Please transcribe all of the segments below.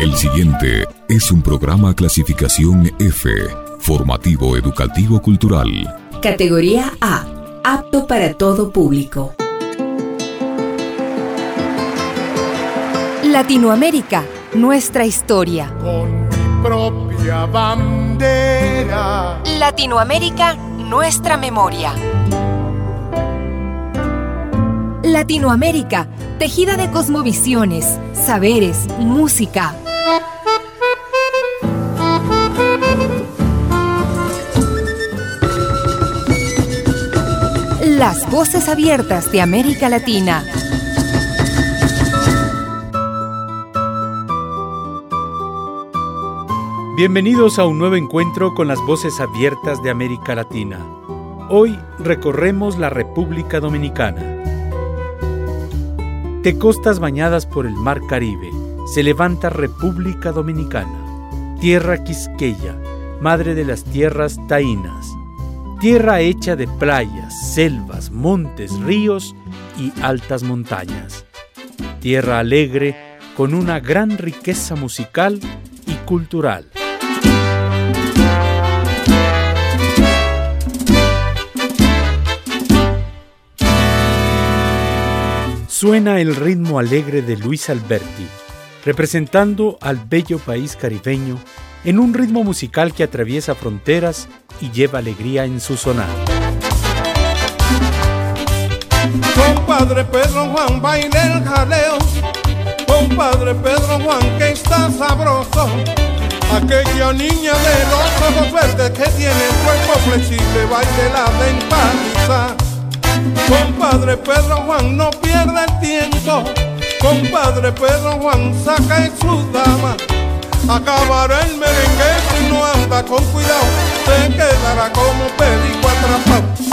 El siguiente es un programa clasificación F, formativo educativo cultural. Categoría A, apto para todo público. Latinoamérica, nuestra historia. Con mi propia bandera. Latinoamérica, nuestra memoria. Latinoamérica, tejida de cosmovisiones, saberes, música. Las voces abiertas de América Latina. Bienvenidos a un nuevo encuentro con las voces abiertas de América Latina. Hoy recorremos la República Dominicana. De costas bañadas por el Mar Caribe, se levanta República Dominicana, tierra quisqueya, madre de las tierras taínas, tierra hecha de playas, selvas, montes, ríos y altas montañas, tierra alegre con una gran riqueza musical y cultural. Suena el ritmo alegre de Luis Alberti, representando al bello país caribeño en un ritmo musical que atraviesa fronteras y lleva alegría en su sonar. Compadre Pedro Juan, baile el jaleo. Compadre Pedro Juan, que está sabroso. Aquella niña de los ojos verdes que tiene el cuerpo flexible, baile la dentaliza. Compadre Pedro Juan, no pierda el tiempo. Compadre Pedro Juan, saca en su dama. Acabará el merengue si no anda con cuidado. Se quedará como perico atrapado.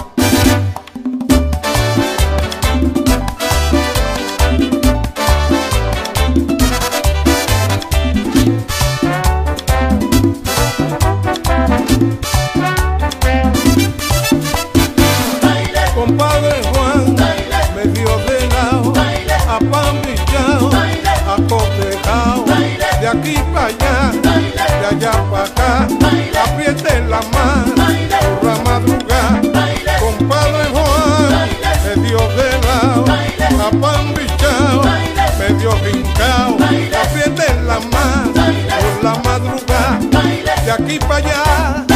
Aquí para allá.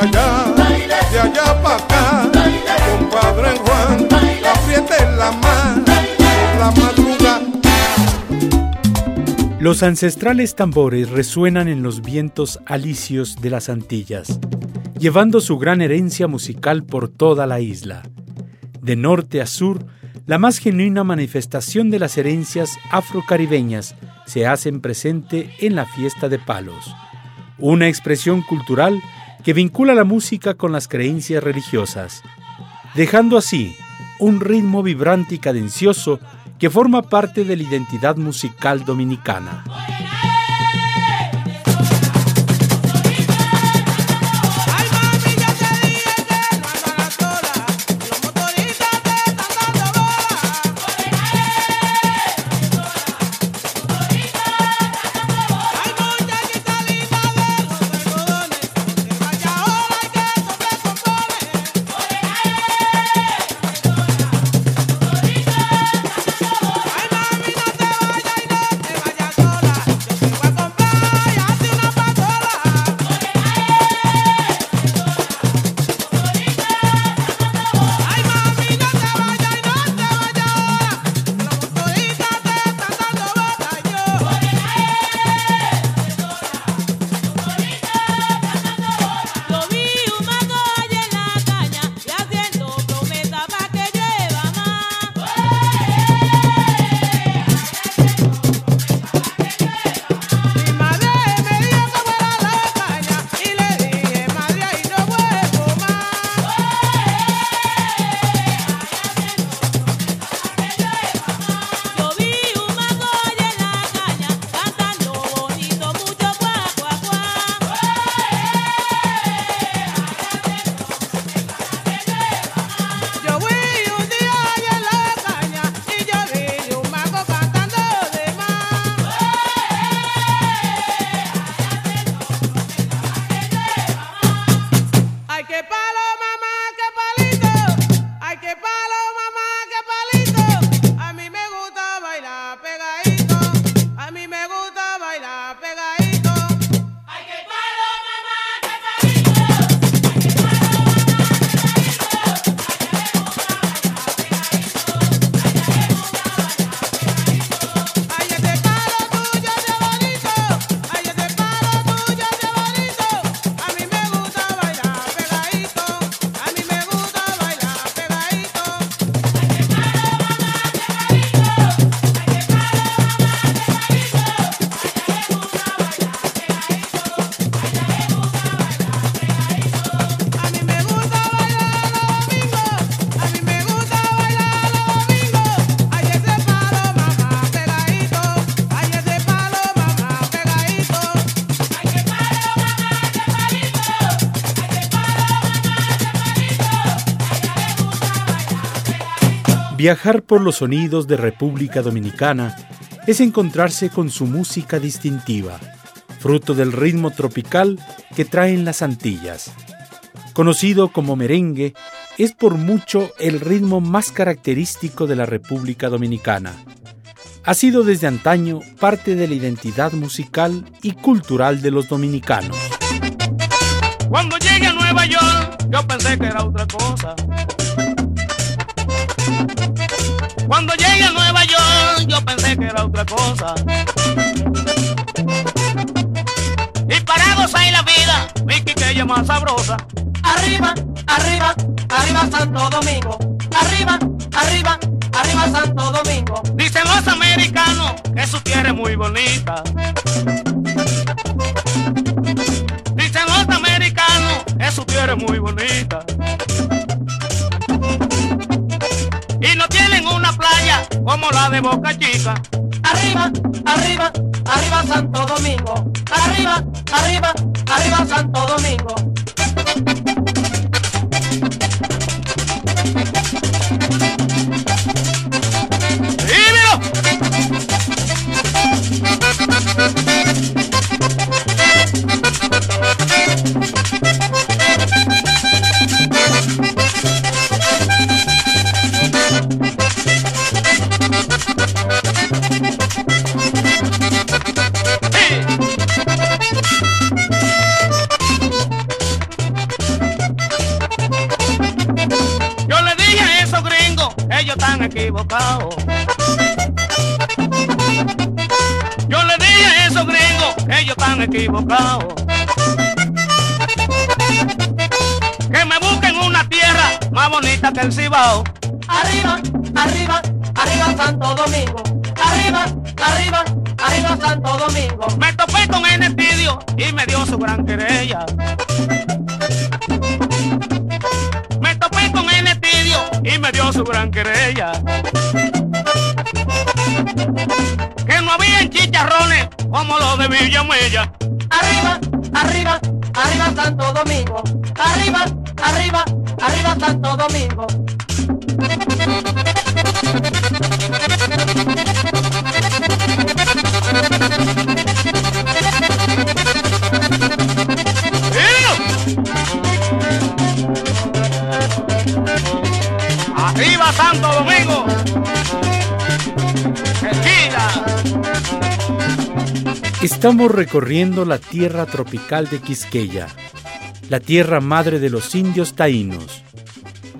Allá, de allá para acá, compadre Juan, apriete la mano la madrugada. Los ancestrales tambores resuenan en los vientos alicios de las Antillas, llevando su gran herencia musical por toda la isla. De norte a sur, la más genuina manifestación de las herencias afrocaribeñas se hacen presente en la fiesta de palos, una expresión cultural que vincula la música con las creencias religiosas, dejando así un ritmo vibrante y cadencioso que forma parte de la identidad musical dominicana. Viajar por los sonidos de República Dominicana es encontrarse con su música distintiva, fruto del ritmo tropical que traen las Antillas. Conocido como merengue, es por mucho el ritmo más característico de la República Dominicana. Ha sido desde antaño parte de la identidad musical y cultural de los dominicanos. Cuando llegué a Nueva York, yo pensé que era otra cosa. Cuando llegué a Nueva York, yo pensé que era otra cosa. Y para gozar la vida, mi quiqueya más sabrosa. Arriba, arriba, arriba Santo Domingo. Arriba, arriba, arriba Santo Domingo. Dicen los americanos que su tierra es muy bonita. Dicen los americanos que su tierra es muy bonita. Como la de Boca Chica. Arriba, arriba, arriba Santo Domingo. Arriba, arriba, arriba Santo Domingo. Arriba, arriba, arriba Santo Domingo. Arriba, arriba, arriba Santo Domingo. Me topé con el estudio y me dio su gran querella. Me topé con el estudio y me dio su gran querella. Que no había chicharrones como los de Villamella. Arriba, arriba, arriba Santo Domingo. Arriba, arriba, arriba Santo Domingo. Arriba Santo Domingo. Estamos recorriendo la tierra tropical de Quisqueya, la tierra madre de los indios taínos,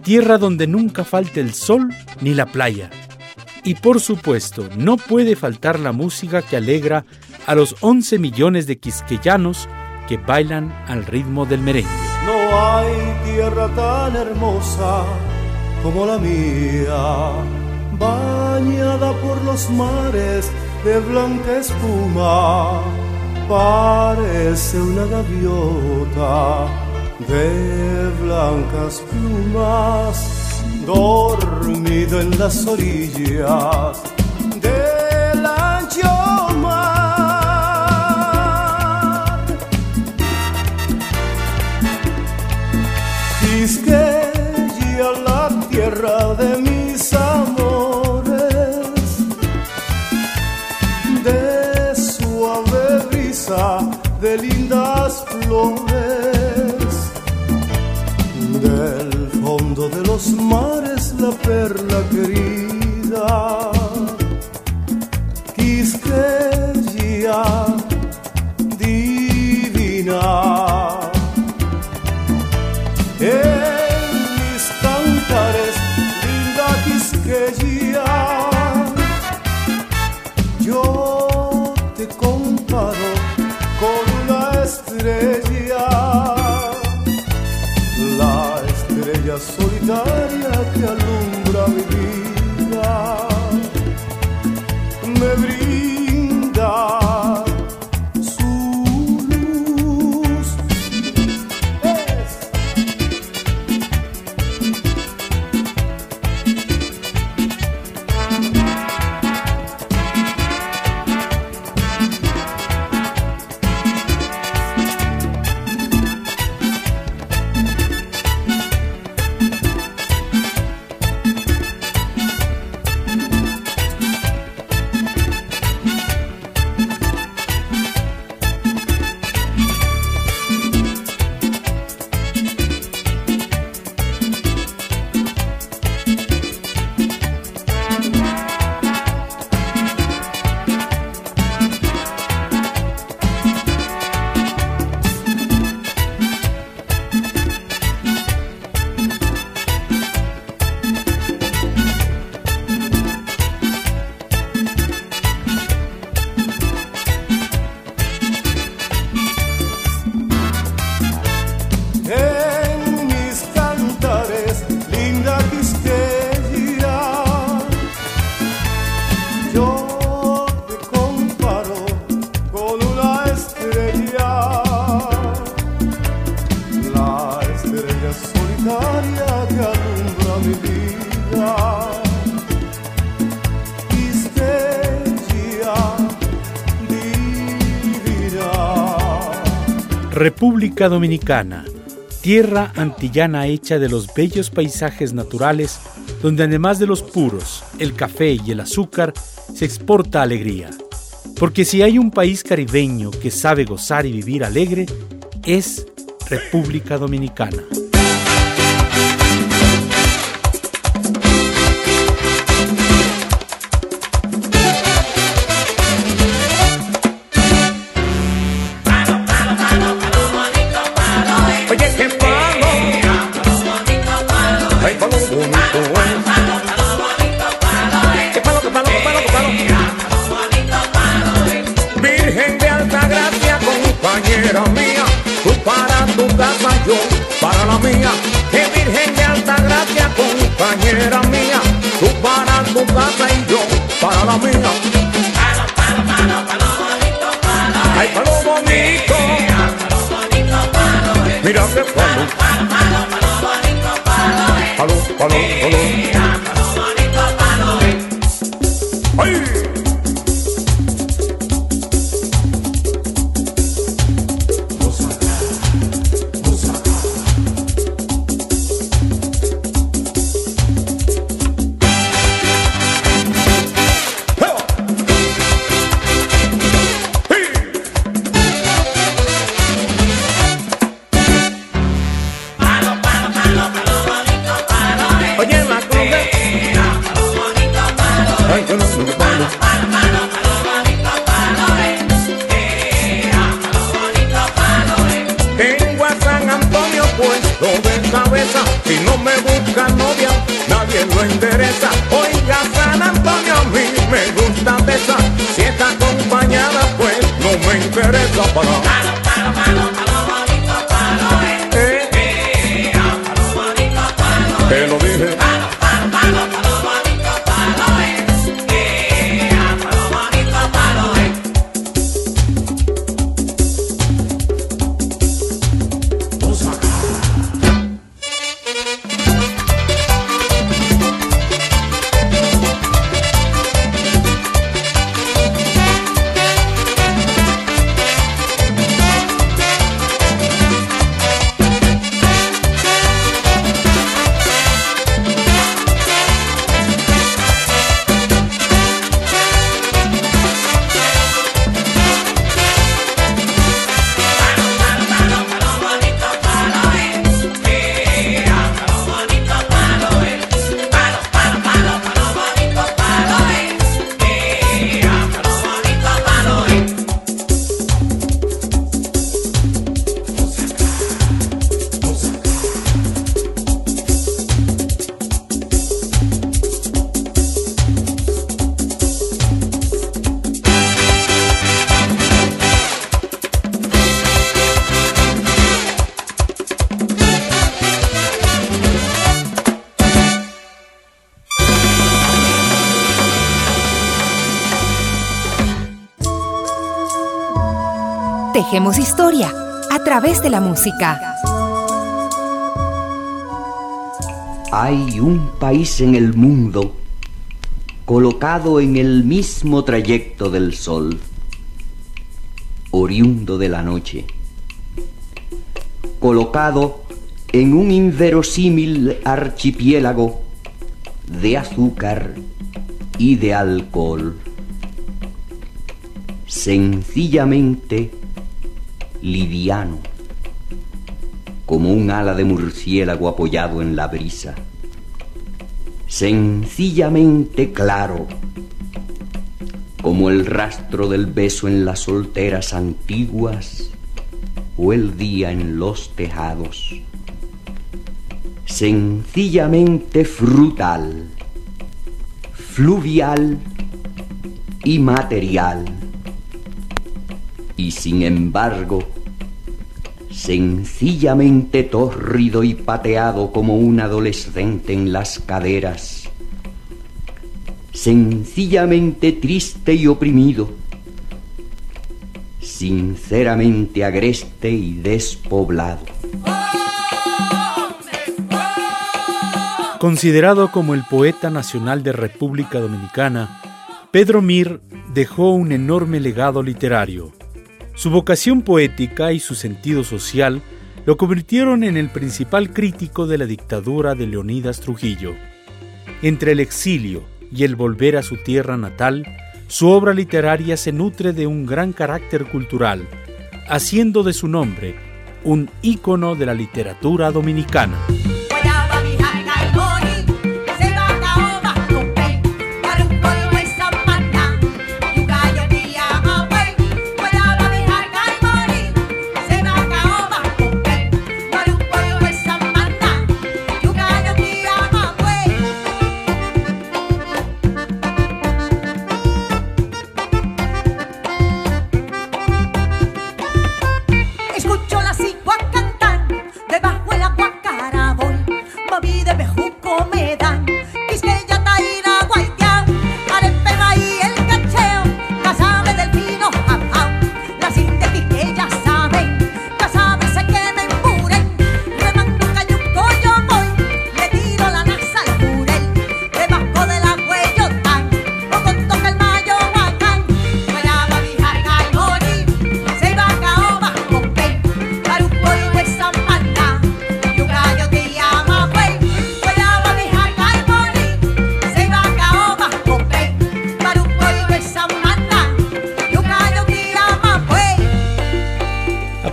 tierra donde nunca falta el sol ni la playa. Y por supuesto, no puede faltar la música que alegra a los 11 millones de quisqueyanos que bailan al ritmo del merengue. No hay tierra tan hermosa como la mía, bañada por los mares de blanca espuma, parece una gaviota de blancas plumas, dormido en las orillas los República Dominicana, tierra antillana hecha de los bellos paisajes naturales, donde además de los puros, el café y el azúcar, se exporta alegría. Porque si hay un país caribeño que sabe gozar y vivir alegre, es República Dominicana. Hey! Tejemos historia a través de la música. Hay un país en el mundo colocado en el mismo trayecto del sol, oriundo de la noche, colocado en un inverosímil archipiélago de azúcar y de alcohol. Sencillamente liviano, como un ala de murciélago apoyado en la brisa, sencillamente claro, como el rastro del beso en las solteras antiguas o el día en los tejados, sencillamente frutal, fluvial y material y sin embargo, sencillamente tórrido y pateado como un adolescente en las caderas, sencillamente triste y oprimido, sinceramente agreste y despoblado. Considerado como el poeta nacional de República Dominicana, Pedro Mir dejó un enorme legado literario. Su vocación poética y su sentido social lo convirtieron en el principal crítico de la dictadura de Leonidas Trujillo. Entre el exilio y el volver a su tierra natal, su obra literaria se nutre de un gran carácter cultural, haciendo de su nombre un ícono de la literatura dominicana.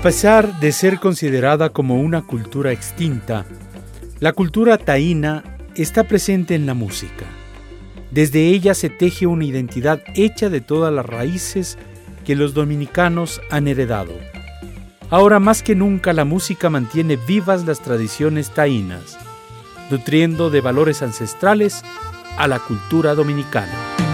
Pesar de ser considerada como una cultura extinta, la cultura taína está presente en la música. Desde ella se teje una identidad hecha de todas las raíces que los dominicanos han heredado. Ahora más que nunca la música mantiene vivas las tradiciones taínas, nutriendo de valores ancestrales a la cultura dominicana.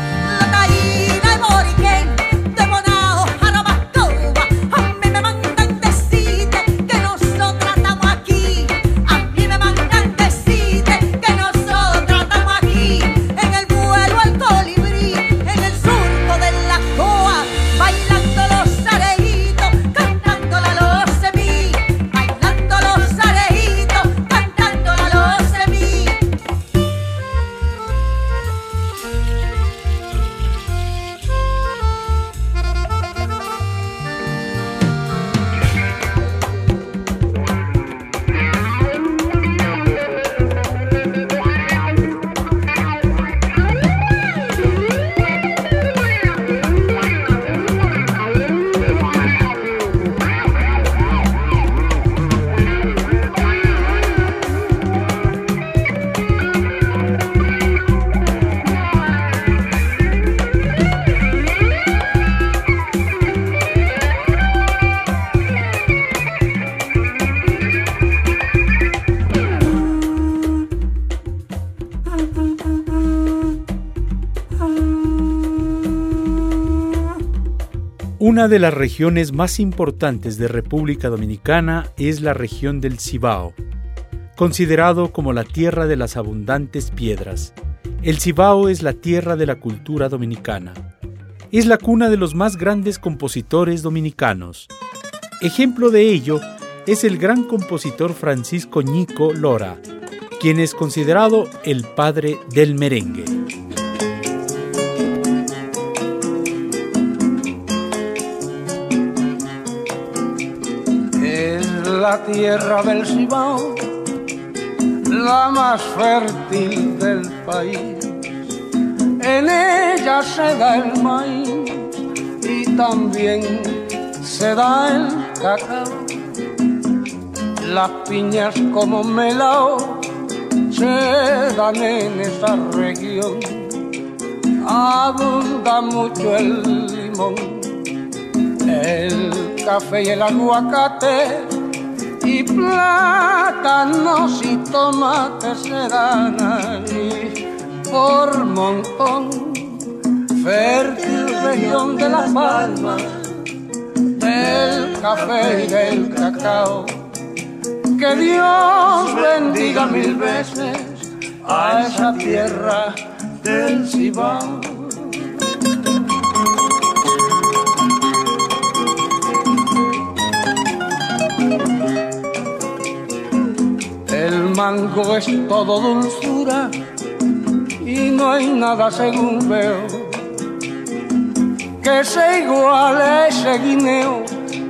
Una de las regiones más importantes de República Dominicana es la región del Cibao, considerado como la tierra de las abundantes piedras. El Cibao es la tierra de la cultura dominicana. Es la cuna de los más grandes compositores dominicanos. Ejemplo de ello es el gran compositor Francisco Ñico Lora, quien es considerado el padre del merengue. La tierra del Cibao, la más fértil del país. En ella se da el maíz y también se da el cacao. Las piñas como melao se dan en esa región. Abunda mucho el limón, el café y el aguacate y plátanos y tomates serán allí por montón. Fértil región de las palmas, del café y del cacao. Que Dios bendiga mil veces a esa tierra del Cibao. Mango es todo dulzura y no hay nada según veo que se iguale ese guineo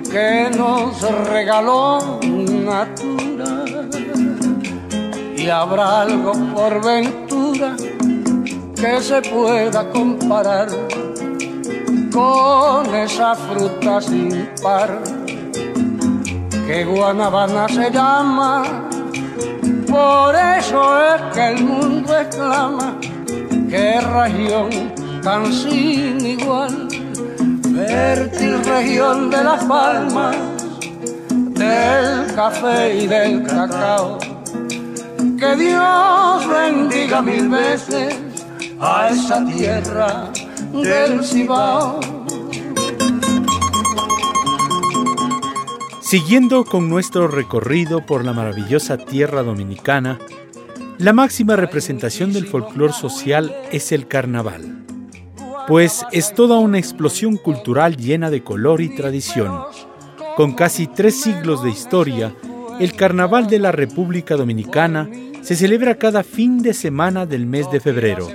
que nos regaló Natura. Y habrá algo por ventura que se pueda comparar con esa fruta sin par que Guanabana se llama. Por eso es que el mundo exclama, qué región tan sin igual, fértil región de las palmas, del café y del cacao. Que Dios bendiga mil veces a esa tierra del Cibao. Siguiendo con nuestro recorrido por la maravillosa tierra dominicana, la máxima representación del folclor social es el carnaval, pues es toda una explosión cultural llena de color y tradición. Con casi tres siglos de historia, el Carnaval de la República Dominicana se celebra cada fin de semana del mes de febrero.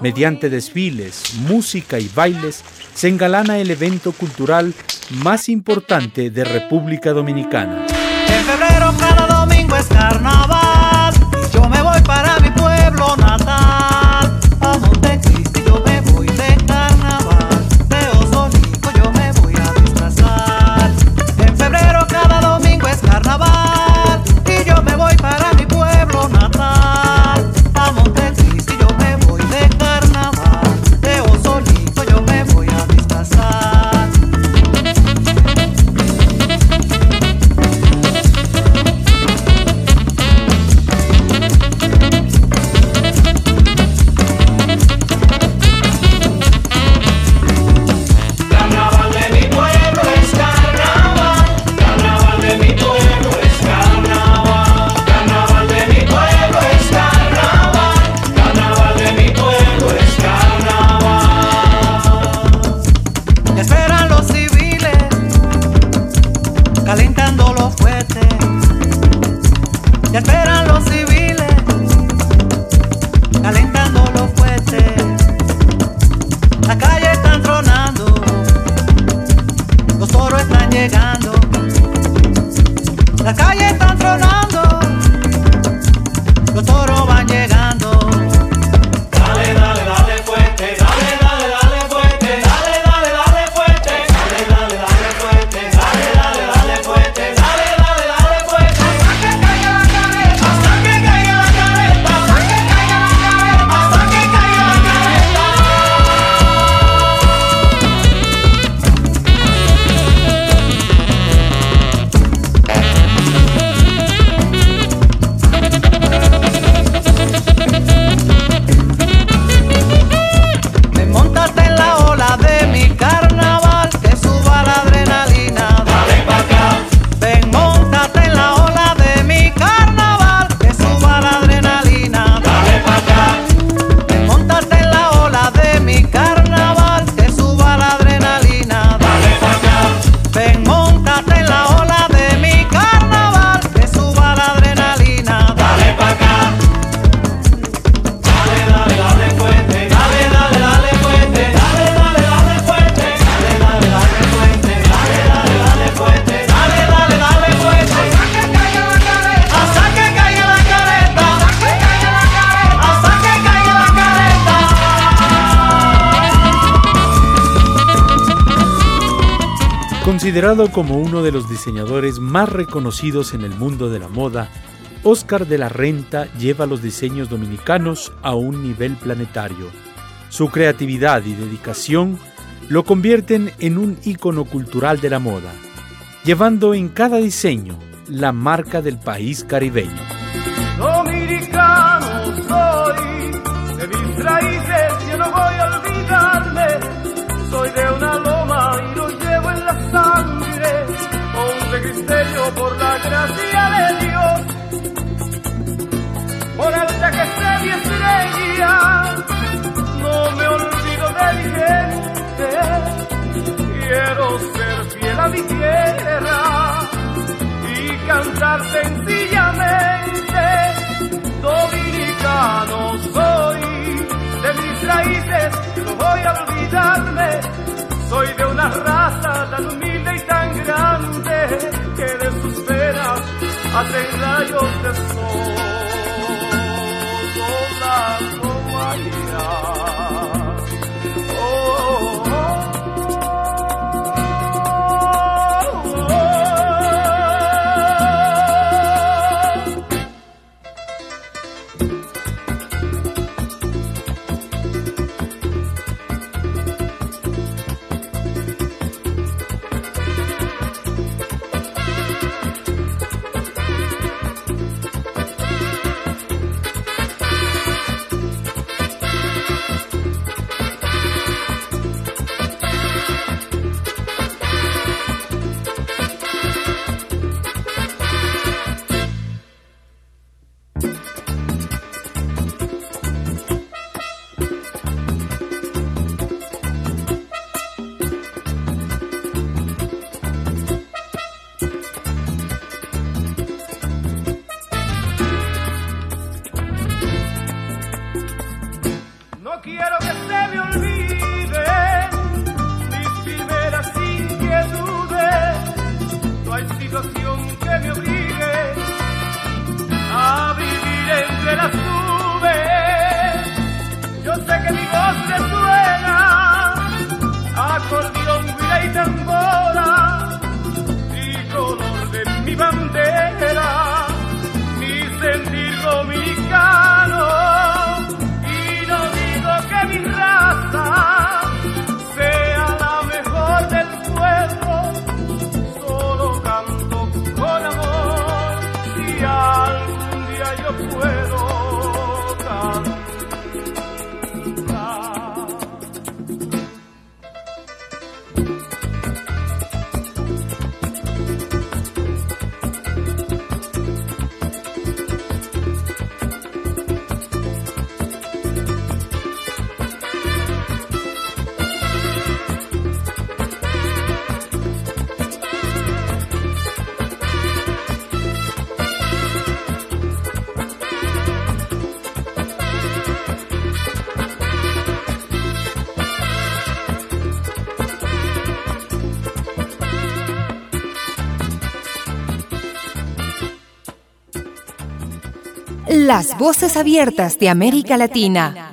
Mediante desfiles, música y bailes, se engalana el evento cultural más importante de República Dominicana. En febrero cada domingo es carnaval, Considerado como uno de los diseñadores más reconocidos en el mundo de la moda, Oscar de la Renta lleva los diseños dominicanos a un nivel planetario. Su creatividad y dedicación lo convierten en un ícono cultural de la moda, llevando en cada diseño la marca del país caribeño. Dominicano soy, de imperio por la gracia de Dios. Por alta que esté mi estrella, no me olvido de mi gente. Quiero ser fiel a mi tierra y cantar sencillamente. Dominicano soy, de mis raíces no voy a olvidarme. Soy de una raza tan humilde hacen rayos de sol. La Oh, Las voces abiertas de América Latina.